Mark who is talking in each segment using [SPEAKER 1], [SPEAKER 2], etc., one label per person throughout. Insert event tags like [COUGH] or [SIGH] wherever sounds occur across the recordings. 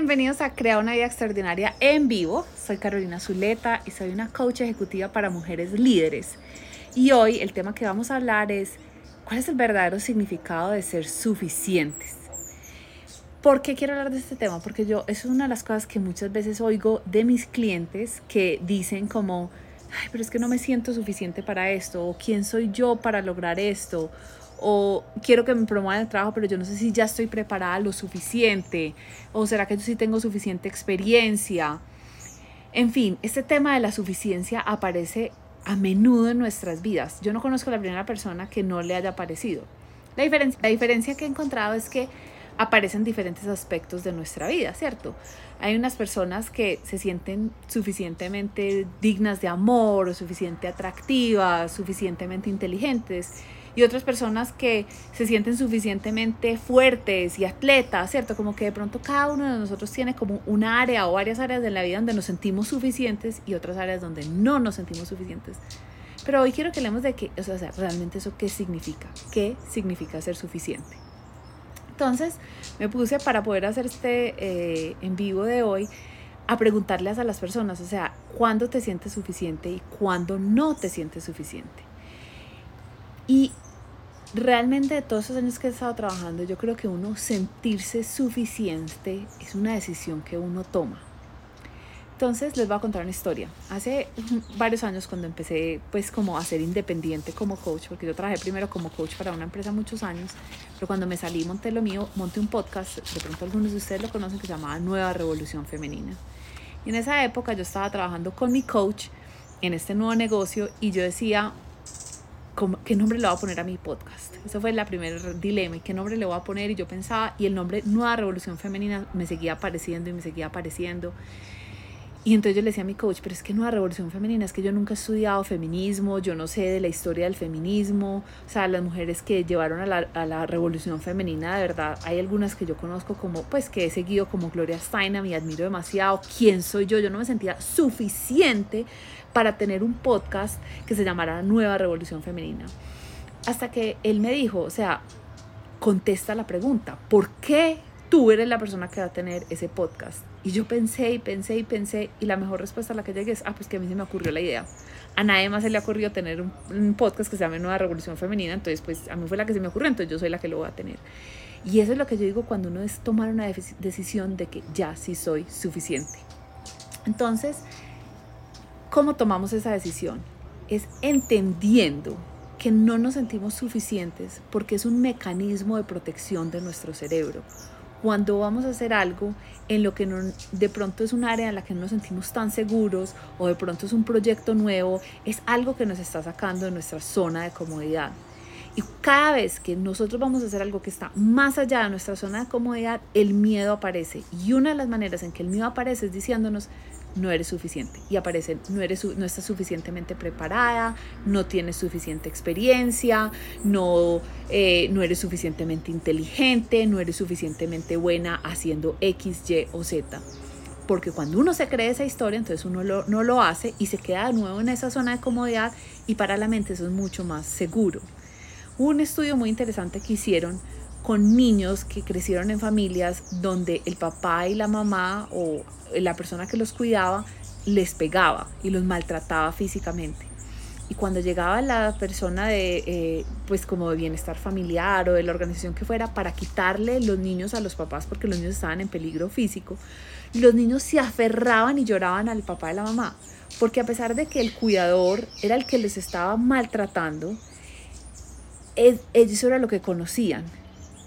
[SPEAKER 1] bienvenidos a Crea una vida extraordinaria en vivo. Soy Carolina Zuleta y soy una coach ejecutiva para mujeres líderes. Y hoy el tema que vamos a hablar es cuál es el verdadero significado de ser suficientes. ¿Por qué quiero hablar de este tema? Porque yo, es una de las cosas que muchas veces oigo de mis clientes que dicen como, ay, pero es que no me siento suficiente para esto, o quién soy yo para lograr esto, o quiero que me promuevan el trabajo, pero yo no sé si ya estoy preparada lo suficiente, o será que yo sí tengo suficiente experiencia. En fin, este tema de la suficiencia aparece a menudo en nuestras vidas. Yo no conozco a la primera persona que no le haya aparecido. La diferencia, la diferencia que he encontrado es que aparecen diferentes aspectos de nuestra vida, ¿cierto? Hay unas personas que se sienten suficientemente dignas de amor, suficientemente atractivas, suficientemente inteligentes y otras personas que se sienten suficientemente fuertes y atletas, ¿cierto? Como que de pronto cada uno de nosotros tiene como una área o varias áreas de la vida donde nos sentimos suficientes y otras áreas donde no nos sentimos suficientes. Pero hoy quiero que hablemos de qué, o sea, realmente eso qué significa, qué significa ser suficiente. Entonces me puse para poder hacer este eh, en vivo de hoy a preguntarles a las personas, o sea, ¿cuándo te sientes suficiente y cuándo no te sientes suficiente? Y realmente de todos esos años que he estado trabajando, yo creo que uno sentirse suficiente es una decisión que uno toma. Entonces les voy a contar una historia. Hace varios años cuando empecé pues como a ser independiente como coach, porque yo trabajé primero como coach para una empresa muchos años, pero cuando me salí monté lo mío, monté un podcast, de pronto algunos de ustedes lo conocen, que se llamaba Nueva Revolución Femenina. Y en esa época yo estaba trabajando con mi coach en este nuevo negocio y yo decía, ¿qué nombre le voy a poner a mi podcast? Ese fue el primer dilema, ¿y qué nombre le voy a poner? Y yo pensaba, y el nombre Nueva Revolución Femenina me seguía apareciendo y me seguía apareciendo. Y entonces yo le decía a mi coach, pero es que Nueva Revolución Femenina, es que yo nunca he estudiado feminismo, yo no sé de la historia del feminismo, o sea, las mujeres que llevaron a la, a la Revolución Femenina, de verdad, hay algunas que yo conozco como, pues que he seguido como Gloria Steinem y admiro demasiado, ¿quién soy yo? Yo no me sentía suficiente para tener un podcast que se llamara Nueva Revolución Femenina. Hasta que él me dijo, o sea, contesta la pregunta, ¿por qué tú eres la persona que va a tener ese podcast? Y yo pensé y pensé y pensé y la mejor respuesta a la que llegué es, ah, pues que a mí se me ocurrió la idea. A nadie más se le ocurrió tener un, podcast que se llame Nueva Revolución Femenina, entonces pues a mí fue la que se me ocurrió, entonces yo soy la que lo voy a tener. Y eso es lo que yo digo cuando uno es tomar una decisión de que ya sí soy suficiente. Entonces, ¿Cómo tomamos esa decisión? Es entendiendo que no nos sentimos suficientes porque es un mecanismo de protección de nuestro cerebro. Cuando vamos a hacer algo en lo que de pronto es un área en la que no nos sentimos tan seguros o de pronto es un proyecto nuevo, es algo que nos está sacando de nuestra zona de comodidad. Y cada vez que nosotros vamos a hacer algo que está más allá de nuestra zona de comodidad, el miedo aparece. Y una de las maneras en que el miedo aparece es diciéndonos, no eres suficiente. Y aparecen, no, eres, no estás suficientemente preparada, no tienes suficiente experiencia, no, eh, no eres suficientemente inteligente, no eres suficientemente buena haciendo X, Y o Z. Porque cuando uno se cree esa historia, entonces uno no lo hace y se queda de nuevo en esa zona de comodidad y para la mente eso es mucho más seguro. Un estudio muy interesante que hicieron con niños que crecieron en familias donde el papá y la mamá o la persona que los cuidaba les pegaba y los maltrataba físicamente. Y cuando llegaba la persona de, eh, pues como de bienestar familiar o de la organización que fuera, para quitarle los niños a los papás porque los niños estaban en peligro físico, los niños se aferraban y lloraban al papá y la mamá. Porque a pesar de que el cuidador era el que les estaba maltratando, ellos era lo que conocían.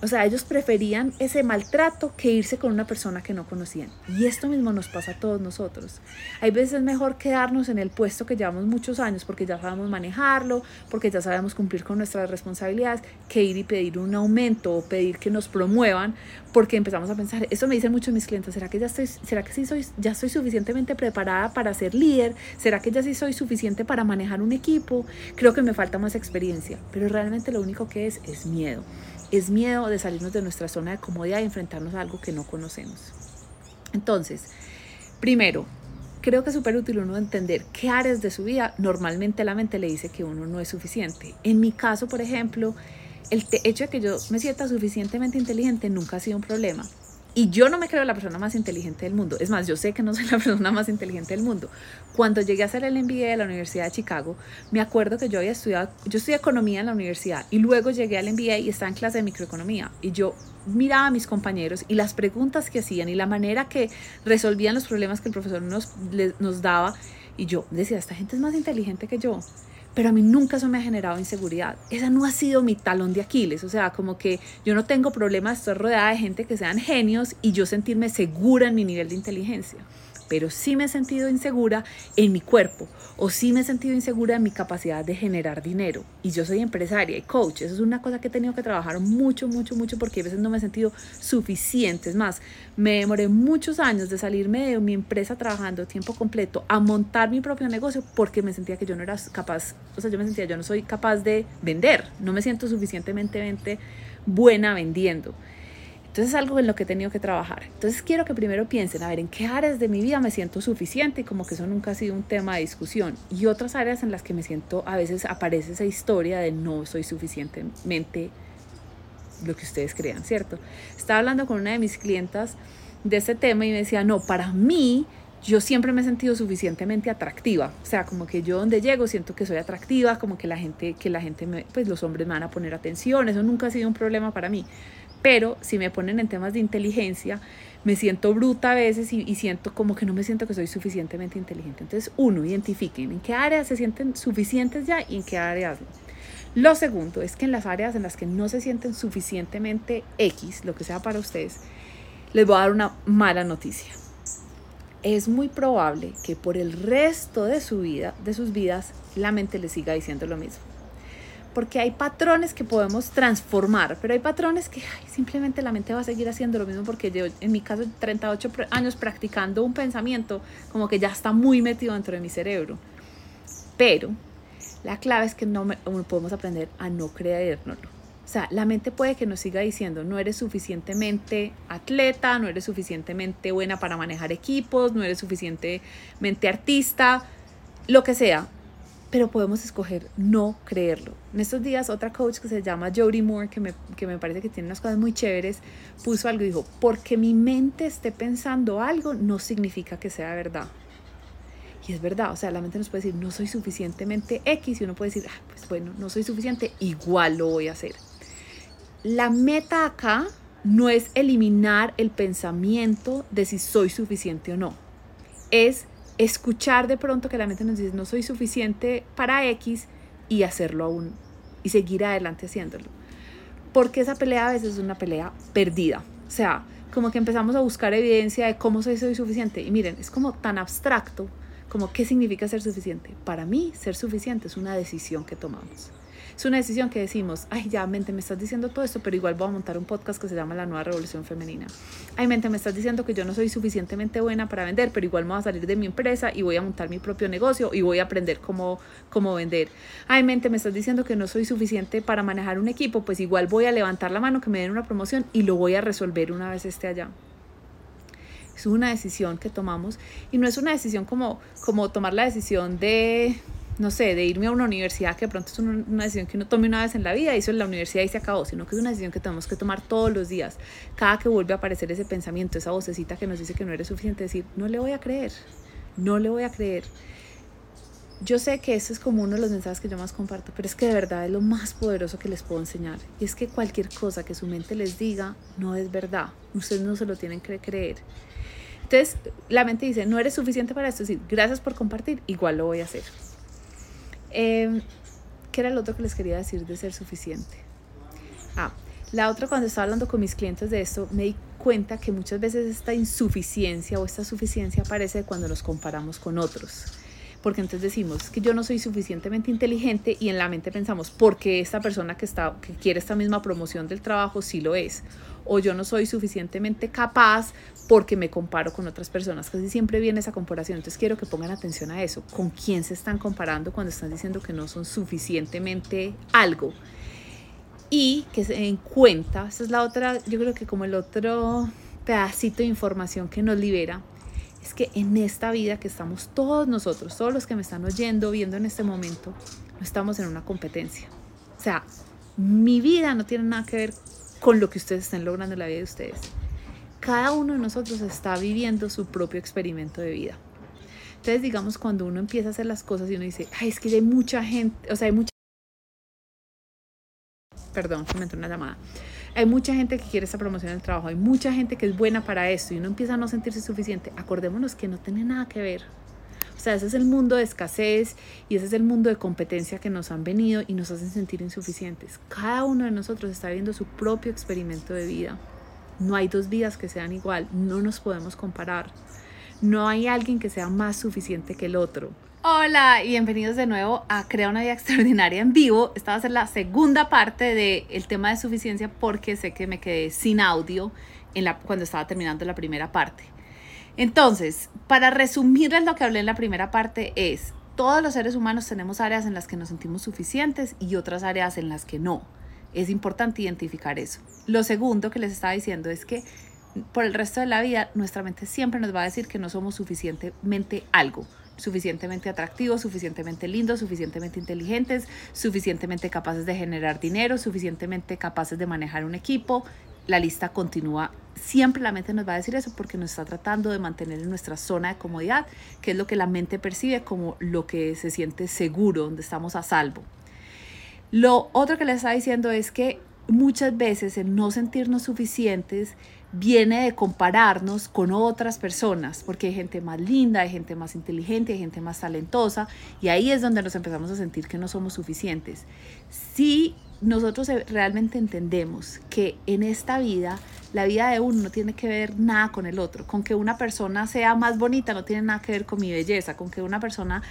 [SPEAKER 1] O sea, ellos preferían ese maltrato que irse con una persona que no conocían. Y esto mismo nos pasa a todos nosotros. Hay veces mejor quedarnos en el puesto que llevamos muchos años porque ya sabemos manejarlo, porque ya sabemos cumplir con nuestras responsabilidades, que ir y pedir un aumento o pedir que nos promuevan, porque empezamos a pensar, eso me dicen muchos mis clientes, ¿será que ya estoy, será que sí soy, ya estoy suficientemente preparada para ser líder? ¿Será que ya sí soy suficiente para manejar un equipo? Creo que me falta más experiencia, pero realmente lo único que es es miedo es miedo de salirnos de nuestra zona de comodidad y enfrentarnos a algo que no conocemos. Entonces, primero, creo que es súper útil uno entender qué áreas de su vida normalmente la mente le dice que uno no es suficiente. En mi caso, por ejemplo, el hecho de que yo me sienta suficientemente inteligente nunca ha sido un problema. Y yo no me creo la persona más inteligente del mundo. Es más, yo sé que no soy la [LAUGHS] persona más inteligente del mundo. Cuando llegué a hacer el MBA de la Universidad de Chicago, me acuerdo que yo había estudiado, yo estudié economía en la universidad y luego llegué al MBA y estaba en clase de microeconomía. Y yo miraba a mis compañeros y las preguntas que hacían y la manera que resolvían los problemas que el profesor nos, nos daba. Y yo decía, esta gente es más inteligente que yo pero a mí nunca eso me ha generado inseguridad. Esa no ha sido mi talón de Aquiles, o sea, como que yo no tengo problemas, estoy rodeada de gente que sean genios y yo sentirme segura en mi nivel de inteligencia pero sí me he sentido insegura en mi cuerpo o sí me he sentido insegura en mi capacidad de generar dinero. Y yo soy empresaria y coach, eso es una cosa que he tenido que trabajar mucho, mucho, mucho porque a veces no me he sentido suficiente. Es más, me demoré muchos años de salirme de mi empresa trabajando tiempo completo a montar mi propio negocio porque me sentía que yo no era capaz, o sea, yo me sentía, yo no soy capaz de vender, no me siento suficientemente buena vendiendo. Entonces es algo en lo que he tenido que trabajar. Entonces quiero que primero piensen, a ver, ¿en qué áreas de mi vida me siento suficiente? Como que eso nunca ha sido un tema de discusión. Y otras áreas en las que me siento, a veces aparece esa historia de no soy suficientemente lo que ustedes crean, ¿cierto? Estaba hablando con una de mis clientas de este tema y me decía, no, para mí yo siempre me he sentido suficientemente atractiva, o sea, como que yo donde llego siento que soy atractiva, como que la gente, que la gente, pues los hombres me van a poner atención, eso nunca ha sido un problema para mí. Pero si me ponen en temas de inteligencia, me siento bruta a veces y, siento como que no me siento que soy suficientemente inteligente. Entonces, uno, identifiquen en qué áreas se sienten suficientes ya y en qué áreas no. Lo segundo es que en las áreas en las que no se sienten suficientemente X, lo que sea para ustedes, les voy a dar una mala noticia. Es muy probable que por el resto de su vida, de sus vidas, la mente les siga diciendo lo mismo porque hay patrones que podemos transformar, pero hay patrones que simplemente la mente va a seguir haciendo lo mismo porque yo, en mi caso, 38 años practicando un pensamiento, como que ya está muy metido dentro de mi cerebro. Pero la clave es que no, podemos aprender a no creérnoslo. O sea, la mente puede que nos siga diciendo, no eres suficientemente atleta, no eres suficientemente buena para manejar equipos, no eres suficientemente artista, lo que sea pero podemos escoger no creerlo. En estos días otra coach que se llama Jodie Moore, que me, que me parece que tiene unas cosas muy chéveres, puso algo y dijo, porque mi mente esté pensando algo no significa que sea verdad. Y es verdad, o sea, la mente nos puede decir, no soy suficientemente X y uno puede decir, ah, pues bueno, no soy suficiente, igual lo voy a hacer. La meta acá no es eliminar el pensamiento de si soy suficiente o no, es escuchar de pronto que la mente nos dice no soy suficiente para X y hacerlo aún y seguir adelante haciéndolo. Porque esa pelea a veces es una pelea perdida. O sea, como que empezamos a buscar evidencia de cómo soy, soy suficiente. Y miren, es como tan abstracto como qué significa ser suficiente. Para mí, ser suficiente es una decisión que tomamos. Es una decisión que decimos, ay, ya, mente, me estás diciendo todo esto, pero igual voy a montar un podcast que se llama La Nueva Revolución Femenina. Ay, mente, me estás diciendo que yo no soy suficientemente buena para vender, pero igual me voy a salir de mi empresa y voy a montar mi propio negocio y voy a aprender cómo, cómo vender. Ay, mente, me estás diciendo que no soy suficiente para manejar un equipo, pues igual voy a levantar la mano, que me den una promoción y lo voy a resolver una vez esté allá. Es una decisión que tomamos y no es una decisión como, como tomar la decisión de no sé, de irme a una universidad que de pronto es una, decisión que uno tome una vez en la vida, hizo en la universidad y se acabó, sino que es una decisión que tenemos que tomar todos los días. Cada que vuelve a aparecer ese pensamiento, esa vocecita que nos dice que no eres suficiente, decir, no le voy a creer, no le voy a creer. Yo sé que eso es como uno de los mensajes que yo más comparto, pero es que de verdad es lo más poderoso que les puedo enseñar. Y es que cualquier cosa que su mente les diga no es verdad. Ustedes no se lo tienen que creer. Entonces, la mente dice, no eres suficiente para esto. Decir, gracias por compartir, igual lo voy a hacer. Eh, ¿Qué era lo otro que les quería decir de ser suficiente? Ah, la otra cuando estaba hablando con mis clientes de esto, me di cuenta que muchas veces esta insuficiencia o esta suficiencia aparece cuando nos comparamos con otros. Porque entonces decimos que yo no soy suficientemente inteligente y en la mente pensamos, porque esta persona que, está, que quiere esta misma promoción del trabajo sí lo es o yo no soy suficientemente capaz porque me comparo con otras personas. Casi siempre viene esa comparación. Entonces quiero que pongan atención a eso. ¿Con quién se están comparando cuando están diciendo que no son suficientemente algo? Y que se den cuenta, esa es la otra, yo creo que como el otro pedacito de información que nos libera, es que en esta vida que estamos todos nosotros, todos los que me están oyendo, viendo en este momento, no estamos en una competencia. O sea, mi vida no tiene nada que ver con lo que ustedes estén logrando en la vida de ustedes. cada uno de nosotros está viviendo su propio experimento de vida. Entonces, digamos, cuando uno empieza a hacer las cosas y uno dice, ay, es que hay mucha gente, o sea, hay mucha... Perdón, me entró una llamada. Hay mucha gente que quiere esta promoción en el trabajo, hay mucha gente que es buena para esto y uno empieza a no sentirse suficiente. Acordémonos que no tiene nada que ver. O sea, ese es el mundo de escasez y ese es el mundo de competencia que nos han venido y nos hacen sentir insuficientes. Cada uno de nosotros está viendo su propio experimento de vida. No hay dos vidas que sean igual, no nos podemos comparar. No hay alguien que sea más suficiente que el otro. Hola y bienvenidos de nuevo a Crea una vida extraordinaria en vivo. Esta va a ser la segunda parte del tema de suficiencia porque sé que me quedé sin audio en la, cuando estaba terminando la primera parte. Entonces, para resumirles lo que hablé en la primera parte es, todos los seres humanos tenemos áreas en las que nos sentimos suficientes y otras áreas en las que no. Es importante identificar eso. Lo segundo que les estaba diciendo es que por el resto de la vida nuestra mente siempre nos va a decir que no somos suficientemente algo suficientemente atractivos, suficientemente lindos, suficientemente inteligentes, suficientemente capaces de generar dinero, suficientemente capaces de manejar un equipo. La lista continúa. Siempre la mente nos va a decir eso porque nos está tratando de mantener en nuestra zona de comodidad, que es lo que la mente percibe como lo que se siente seguro, donde estamos a salvo. Lo otro que le está diciendo es que muchas veces el no sentirnos suficientes viene de compararnos con otras personas, porque hay gente más linda, hay gente más inteligente, hay gente más talentosa, y ahí es donde nos empezamos a sentir que no somos suficientes. Si nosotros realmente entendemos que en esta vida, la vida de uno no tiene que ver nada con el otro, con que una persona sea más bonita no tiene nada que ver con mi belleza, con que una persona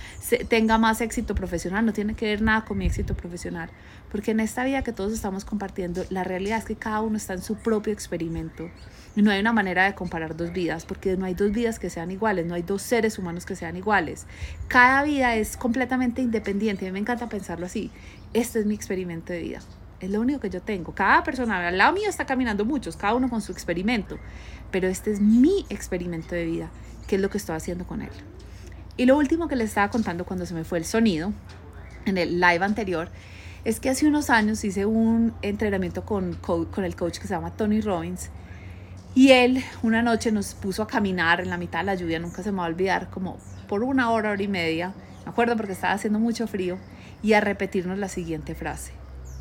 [SPEAKER 1] tenga más éxito profesional no tiene que ver nada con mi éxito profesional, porque en esta vida que todos estamos compartiendo, la realidad es que cada uno está en su propio experimento. Y no hay una manera de comparar dos vidas, porque no hay dos vidas que sean iguales, no hay dos seres humanos que sean iguales. Cada vida es completamente independiente, a mí me encanta pensarlo así este es mi experimento de vida. Es lo único que yo tengo. Cada persona al lado mío está caminando muchos, cada uno con su experimento. Pero este es mi experimento de vida, que es lo que estoy haciendo con él. Y lo último que les estaba contando cuando se me fue el sonido, en el live anterior, es que hace unos años hice un entrenamiento con, con el coach que se llama Tony Robbins. Y él una noche nos puso a caminar en la mitad de la lluvia, nunca se me va a olvidar, como por una hora, hora y media. Me acuerdo porque estaba haciendo mucho frío y a repetirnos la siguiente frase.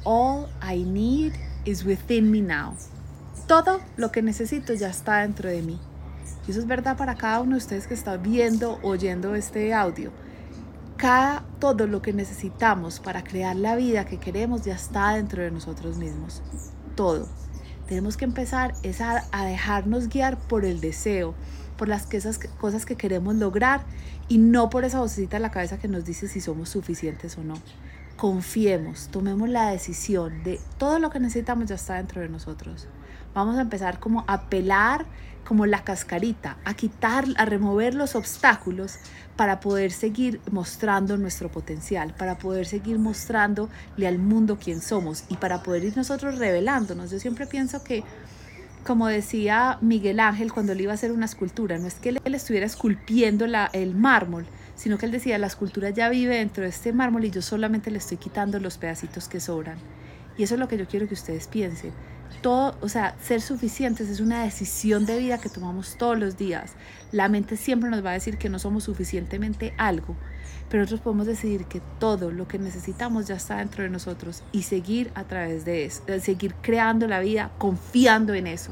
[SPEAKER 1] All I need is within me now. Todo lo que necesito ya está dentro de mí. Y eso es verdad para cada uno de ustedes que está viendo, oyendo este audio. Cada, todo lo que necesitamos para crear la vida que queremos ya está dentro de nosotros mismos. Todo. Tenemos que empezar es a, a dejarnos guiar por el deseo, por las que esas cosas que queremos lograr y no por esa vocecita en la cabeza que nos dice si somos suficientes o no. Confiemos, tomemos la decisión de todo lo que necesitamos ya está dentro de nosotros. Vamos a empezar como a pelar como la cascarita, a quitar, a remover los obstáculos para poder seguir mostrando nuestro potencial, para poder seguir mostrándole al mundo quién somos y para poder ir nosotros revelándonos. Yo siempre pienso que como decía Miguel Ángel cuando él iba a hacer una escultura, no es que él, estuviera esculpiendo el mármol, sino que él decía, la escultura ya vive dentro de este mármol y yo solamente le estoy quitando los pedacitos que sobran. Y eso es lo que yo quiero que ustedes piensen. Todo, o sea, ser suficientes es una decisión de vida que tomamos todos los días. La mente siempre nos va a decir que no somos suficientemente algo, pero nosotros podemos decidir que todo lo que necesitamos ya está dentro de nosotros y seguir a través de eso, seguir creando la vida confiando en eso.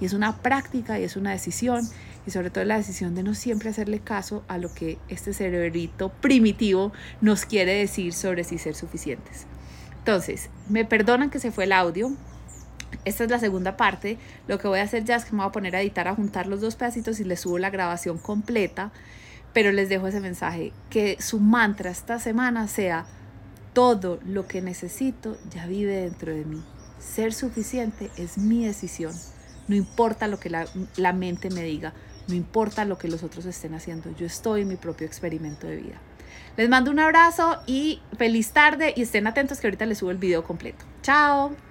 [SPEAKER 1] Y es una práctica y es una decisión y sobre todo la decisión de no siempre hacerle caso a lo que este cerebrito primitivo nos quiere decir sobre si ser suficientes. Entonces, me perdonan que se fue el audio. Esta es la segunda parte. Lo que voy a hacer ya es que me voy a poner a editar, a juntar los dos pedacitos y les subo la grabación completa pero les dejo ese mensaje, que su mantra esta semana sea, todo lo que necesito ya vive dentro de mí. Ser suficiente es mi decisión. No importa lo que la, la mente me diga, no importa lo que los otros estén haciendo, yo estoy en mi propio experimento de vida. Les mando un abrazo y feliz tarde y estén atentos que ahorita les subo el video completo. Chao.